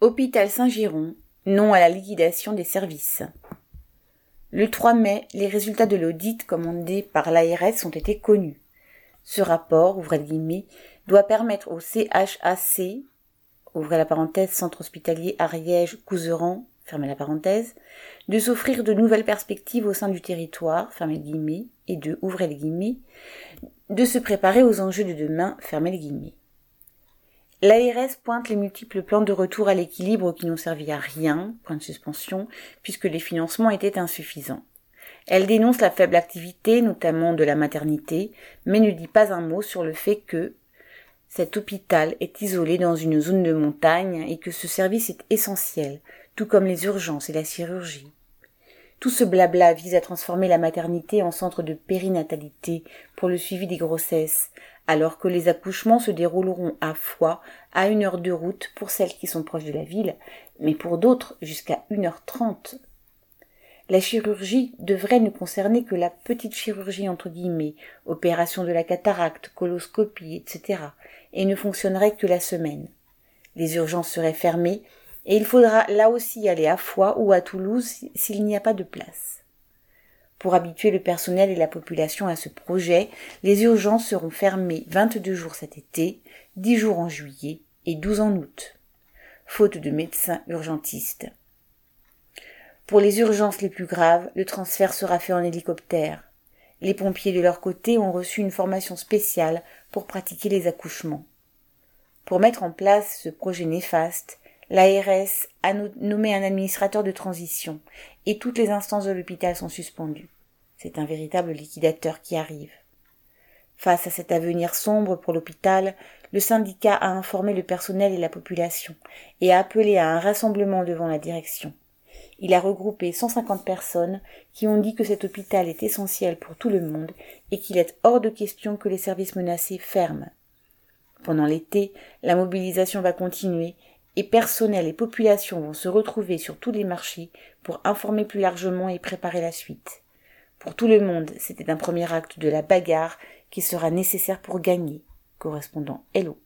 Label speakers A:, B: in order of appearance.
A: Hôpital Saint-Giron, non à la liquidation des services. Le 3 mai, les résultats de l'audit commandé par l'ARS ont été connus. Ce rapport, ouvrez le guillemets, doit permettre au CHAC, ouvrez la parenthèse, Centre hospitalier Ariège-Couseran, fermez la parenthèse, de s'offrir de nouvelles perspectives au sein du territoire, fermez le guillemets, et de, ouvrez les guillemets, de se préparer aux enjeux de demain, fermez les guillemets. L'ARS pointe les multiples plans de retour à l'équilibre qui n'ont servi à rien, point de suspension, puisque les financements étaient insuffisants. Elle dénonce la faible activité, notamment de la maternité, mais ne dit pas un mot sur le fait que cet hôpital est isolé dans une zone de montagne et que ce service est essentiel, tout comme les urgences et la chirurgie. Tout ce blabla vise à transformer la maternité en centre de périnatalité pour le suivi des grossesses, alors que les accouchements se dérouleront à Foix, à une heure de route pour celles qui sont proches de la ville, mais pour d'autres jusqu'à une heure trente. La chirurgie devrait ne concerner que la petite chirurgie entre guillemets, opération de la cataracte, coloscopie, etc., et ne fonctionnerait que la semaine. Les urgences seraient fermées, et il faudra là aussi aller à Foix ou à Toulouse s'il n'y a pas de place. Pour habituer le personnel et la population à ce projet, les urgences seront fermées 22 jours cet été, 10 jours en juillet et 12 en août. Faute de médecins urgentistes. Pour les urgences les plus graves, le transfert sera fait en hélicoptère. Les pompiers de leur côté ont reçu une formation spéciale pour pratiquer les accouchements. Pour mettre en place ce projet néfaste, L'ARS a nommé un administrateur de transition et toutes les instances de l'hôpital sont suspendues. C'est un véritable liquidateur qui arrive. Face à cet avenir sombre pour l'hôpital, le syndicat a informé le personnel et la population et a appelé à un rassemblement devant la direction. Il a regroupé 150 personnes qui ont dit que cet hôpital est essentiel pour tout le monde et qu'il est hors de question que les services menacés ferment. Pendant l'été, la mobilisation va continuer et personnel et population vont se retrouver sur tous les marchés pour informer plus largement et préparer la suite. Pour tout le monde, c'était un premier acte de la bagarre qui sera nécessaire pour gagner. Correspondant Hello.